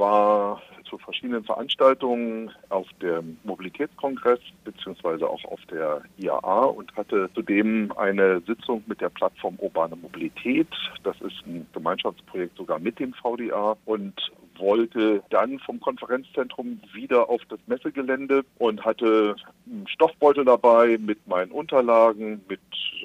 war zu verschiedenen Veranstaltungen auf dem Mobilitätskongress beziehungsweise auch auf der IAA und hatte zudem eine Sitzung mit der Plattform Urbane Mobilität. Das ist ein Gemeinschaftsprojekt sogar mit dem VDA und wollte dann vom Konferenzzentrum wieder auf das Messegelände und hatte einen Stoffbeutel dabei mit meinen Unterlagen, mit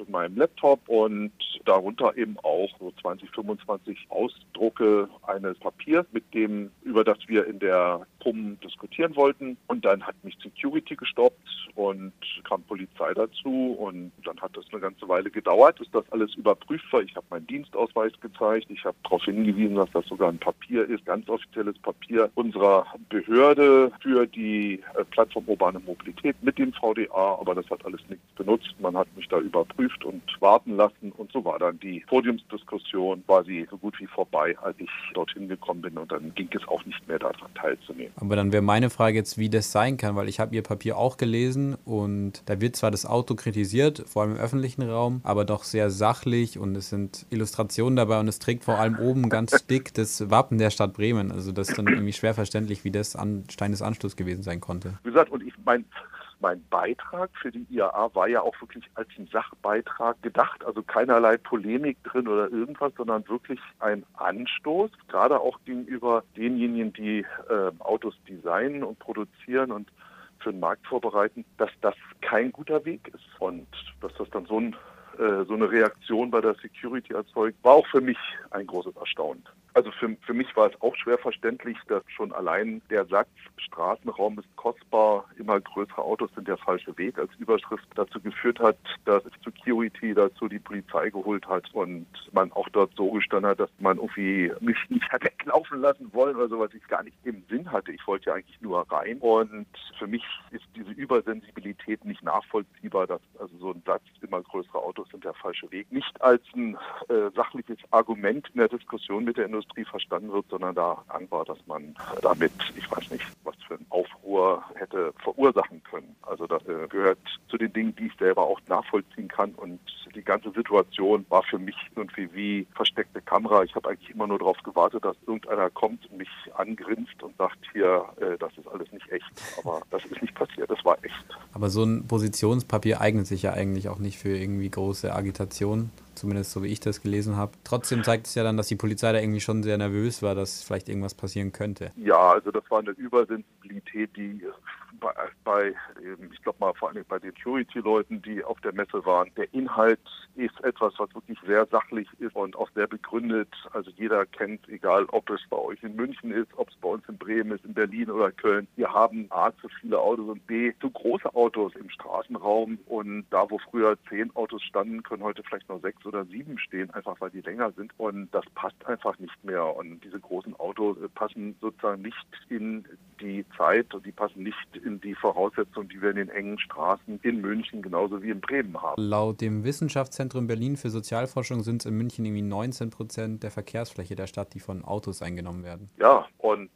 meinem Laptop und darunter eben auch so 20, 25 Ausdrucke eines Papiers, mit dem, über das wir in der PUM diskutieren wollten. Und dann hat mich Security gestoppt und kam Polizei dazu und dann hat das eine ganze Weile gedauert, bis das alles überprüft war. Ich habe meinen Dienstausweis gezeigt, ich habe darauf hingewiesen, dass das sogar ein Papier ist, ganz offizielles Papier unserer Behörde für die äh, Plattform Urbane Mobilität mit dem VDA, aber das hat alles nichts benutzt. Man hat mich da überprüft und warten lassen und so war dann die Podiumsdiskussion quasi so gut wie vorbei, als ich dorthin gekommen bin und dann ging es auch nicht mehr daran teilzunehmen. Aber dann wäre meine Frage jetzt, wie das sein kann, weil ich habe Ihr Papier auch gelesen und da wird zwar das Auto kritisiert, vor allem im öffentlichen Raum, aber doch sehr sachlich und es sind Illustrationen dabei und es trägt vor allem oben ganz dick das Wappen der Stadt Bremen. Also das ist dann irgendwie schwer verständlich, wie das an Stein des Anstoßes gewesen sein konnte. Wie gesagt, und ich mein mein Beitrag für die IAA war ja auch wirklich als ein Sachbeitrag gedacht, also keinerlei Polemik drin oder irgendwas, sondern wirklich ein Anstoß, gerade auch gegenüber denjenigen, die äh, Autos designen und produzieren und für den Markt vorbereiten, dass das kein guter Weg ist und dass das dann so, ein, äh, so eine Reaktion bei der Security erzeugt, war auch für mich ein großes Erstaunen. Also für, für mich war es auch schwer verständlich, dass schon allein der Satz Straßenraum ist kostbar, immer größere Autos sind der falsche Weg als Überschrift dazu geführt hat, dass Security dazu die Polizei geholt hat und man auch dort so gestanden hat, dass man irgendwie mich nicht hat weglaufen lassen wollen oder so, was ich gar nicht im Sinn hatte. Ich wollte ja eigentlich nur rein und für mich ist diese Übersensibilität nicht nachvollziehbar, dass also so ein Satz immer größere Autos sind der falsche Weg nicht als ein äh, sachliches Argument in der Diskussion mit der Industrie Industrie verstanden wird, sondern da Angst war, dass man damit, ich weiß nicht, was für ein Aufruhr hätte verursachen können. Also das äh, gehört zu den Dingen, die ich selber auch nachvollziehen kann und die ganze Situation war für mich irgendwie wie versteckte Kamera. Ich habe eigentlich immer nur darauf gewartet, dass irgendeiner kommt und mich angrinst und sagt, hier, äh, das ist alles nicht echt. Aber das ist nicht passiert, das war echt. Aber so ein Positionspapier eignet sich ja eigentlich auch nicht für irgendwie große Agitation zumindest so wie ich das gelesen habe. Trotzdem zeigt es ja dann, dass die Polizei da irgendwie schon sehr nervös war, dass vielleicht irgendwas passieren könnte. Ja, also das war eine Übersensibilität, die bei, bei ich glaube mal vor allem bei den Security-Leuten, die auf der Messe waren. Der Inhalt ist etwas, was wirklich sehr sachlich ist und auch sehr begründet. Also jeder kennt, egal ob es bei euch in München ist, ob es bei uns in Bremen ist, in Berlin oder Köln. Wir haben A zu viele Autos und B zu große Autos im Straßenraum und da, wo früher zehn Autos standen, können heute vielleicht nur sechs oder sieben stehen, einfach weil die länger sind und das passt einfach nicht mehr und diese großen Autos passen sozusagen nicht in die Zeit und die passen nicht in die Voraussetzungen, die wir in den engen Straßen in München genauso wie in Bremen haben. Laut dem Wissenschaftszentrum Berlin für Sozialforschung sind es in München irgendwie 19 Prozent der Verkehrsfläche der Stadt, die von Autos eingenommen werden. Ja, und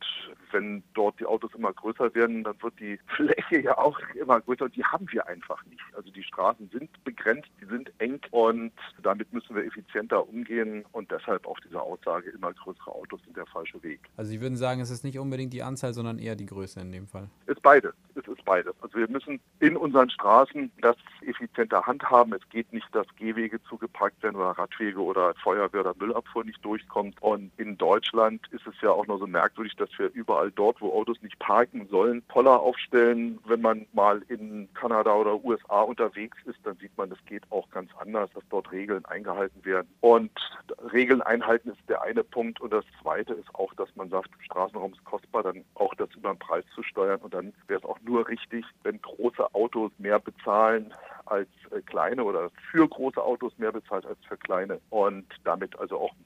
wenn dort die Autos immer größer werden, dann wird die Fläche ja auch immer größer und die haben wir einfach nicht. Also die Straßen sind begrenzt, die sind eng und damit müssen wir effizienter umgehen und deshalb auch diese Aussage, immer größere Autos sind der falsche Weg. Also Sie würden sagen, es ist nicht unbedingt die Anzahl, sondern eher die Größe in dem Fall? Es ist beides. Es ist beides. Also wir müssen in unseren Straßen das effizienter handhaben. Es geht nicht, dass Gehwege zugeparkt werden oder Radwege oder Feuerwehr oder Müllabfuhr nicht durchkommt. Und in Deutschland ist es ja auch noch so merkwürdig, dass wir überall überall dort, wo Autos nicht parken sollen, Poller aufstellen. Wenn man mal in Kanada oder USA unterwegs ist, dann sieht man, das geht auch ganz anders, dass dort Regeln eingehalten werden. Und Regeln einhalten ist der eine Punkt. Und das zweite ist auch, dass man sagt, Straßenraum ist kostbar, dann auch das über den Preis zu steuern. Und dann wäre es auch nur richtig, wenn große Autos mehr bezahlen als äh, kleine oder für große Autos mehr bezahlt als für kleine und damit also auch ein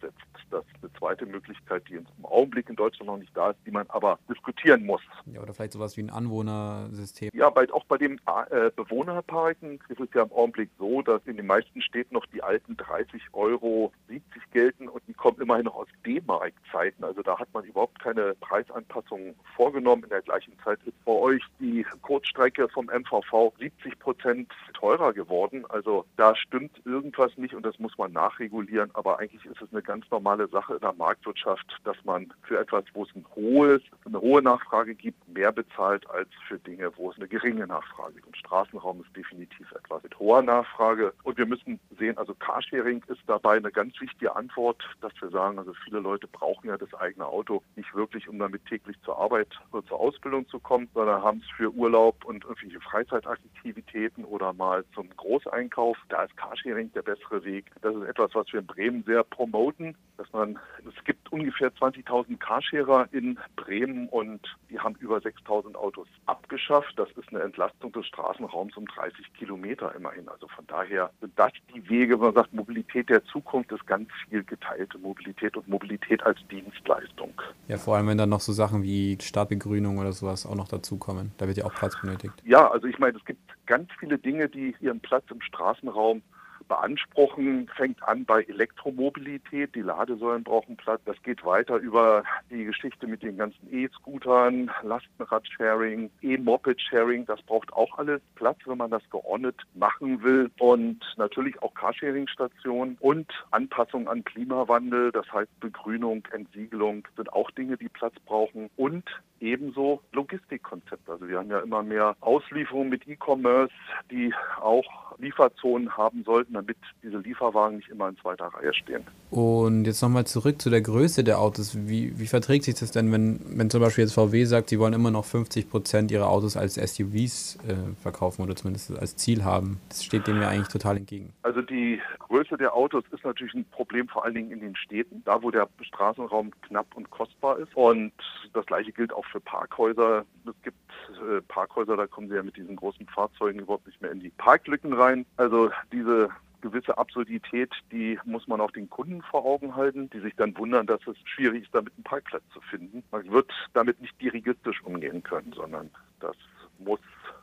Setzt. Das ist eine zweite Möglichkeit, die im Augenblick in Deutschland noch nicht da ist, die man aber diskutieren muss. Ja, oder vielleicht sowas wie ein Anwohnersystem. Ja, bei, auch bei dem äh, Bewohnerparken ist es ja im Augenblick so, dass in den meisten Städten noch die alten 30 Euro 70 gelten und die kommen immerhin noch aus D-Mark-Zeiten. Also da hat man überhaupt keine Preisanpassungen vorgenommen. In der gleichen Zeit ist bei euch die Kurzstrecke vom MVV 70 Prozent teurer geworden. Also da stimmt irgendwas nicht und das muss man nachregulieren. Aber eigentlich ist es eine ganz normale Sache in der Marktwirtschaft, dass man für etwas, wo es ein hohes, eine hohe Nachfrage gibt, mehr bezahlt als für Dinge, wo es eine geringe Nachfrage gibt. Und Straßenraum ist definitiv etwas mit hoher Nachfrage. Und wir müssen sehen, also Carsharing ist dabei eine ganz wichtige Antwort, dass wir sagen, also viele Leute brauchen ja das eigene Auto nicht wirklich, um damit täglich zur Arbeit oder zur Ausbildung zu kommen, sondern haben es für Urlaub und irgendwelche Freizeitaktivitäten oder mal zum Großeinkauf. Da ist Carsharing der bessere Weg. Das ist etwas, was wir in Bremen sehr promoten, dass man, es gibt ungefähr 20.000 Carsharer in Bremen und die haben über 6.000 Autos abgeschafft. Das ist eine Entlastung des Straßenraums um 30 Kilometer immerhin. Also von daher sind das die Wege, wo man sagt, Mobilität der Zukunft ist ganz viel geteilte Mobilität und Mobilität als Dienstleistung. Ja, vor allem, wenn dann noch so Sachen wie Stadtbegrünung oder sowas auch noch dazukommen. Da wird ja auch Platz benötigt. Ja, also ich meine, es gibt ganz viele Dinge, die ihren Platz im Straßenraum beanspruchen, fängt an bei Elektromobilität. Die Ladesäulen brauchen Platz. Das geht weiter über die Geschichte mit den ganzen E-Scootern, Lastenrad-Sharing, E-Moped-Sharing. Das braucht auch alles Platz, wenn man das geordnet machen will. Und natürlich auch Carsharing-Stationen und Anpassung an Klimawandel. Das heißt Begrünung, Entsiegelung sind auch Dinge, die Platz brauchen. Und ebenso Logistikkonzepte. Also wir haben ja immer mehr Auslieferungen mit E-Commerce, die auch Lieferzonen haben sollten, damit diese Lieferwagen nicht immer in zweiter Reihe stehen. Und jetzt nochmal zurück zu der Größe der Autos. Wie, wie verträgt sich das denn, wenn, wenn zum Beispiel jetzt VW sagt, sie wollen immer noch 50 Prozent ihrer Autos als SUVs äh, verkaufen oder zumindest als Ziel haben? Das steht dem ja eigentlich total entgegen. Also die Größe der Autos ist natürlich ein Problem vor allen Dingen in den Städten, da wo der Straßenraum knapp und kostbar ist. Und das gleiche gilt auch für Parkhäuser. Es gibt äh, Parkhäuser, da kommen sie ja mit diesen großen Fahrzeugen überhaupt nicht mehr in die Parklücken rein. Also diese gewisse Absurdität, die muss man auch den Kunden vor Augen halten, die sich dann wundern, dass es schwierig ist, damit einen Parkplatz zu finden. Man wird damit nicht dirigistisch umgehen können, sondern das muss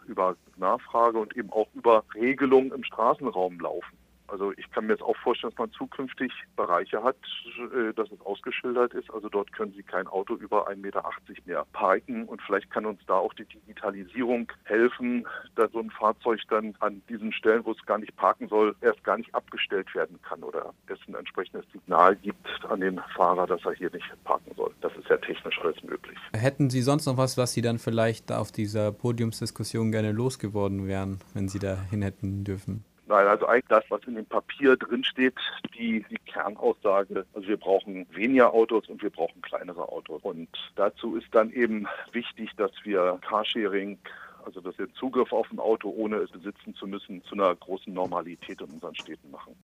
über Nachfrage und eben auch über Regelungen im Straßenraum laufen. Also ich kann mir jetzt auch vorstellen, dass man zukünftig Bereiche hat, äh, dass es ausgeschildert ist. Also dort können Sie kein Auto über 1,80 Meter mehr parken. Und vielleicht kann uns da auch die Digitalisierung helfen, dass so ein Fahrzeug dann an diesen Stellen, wo es gar nicht parken soll, erst gar nicht abgestellt werden kann oder es ein entsprechendes Signal gibt an den Fahrer, dass er hier nicht parken soll. Das ist ja technisch alles möglich. Hätten Sie sonst noch was, was Sie dann vielleicht auf dieser Podiumsdiskussion gerne losgeworden wären, wenn Sie da hin hätten dürfen? Nein, also eigentlich das, was in dem Papier drinsteht, die, die Kernaussage. Also wir brauchen weniger Autos und wir brauchen kleinere Autos. Und dazu ist dann eben wichtig, dass wir Carsharing also dass wir Zugriff auf ein Auto, ohne es besitzen zu müssen, zu einer großen Normalität in unseren Städten machen.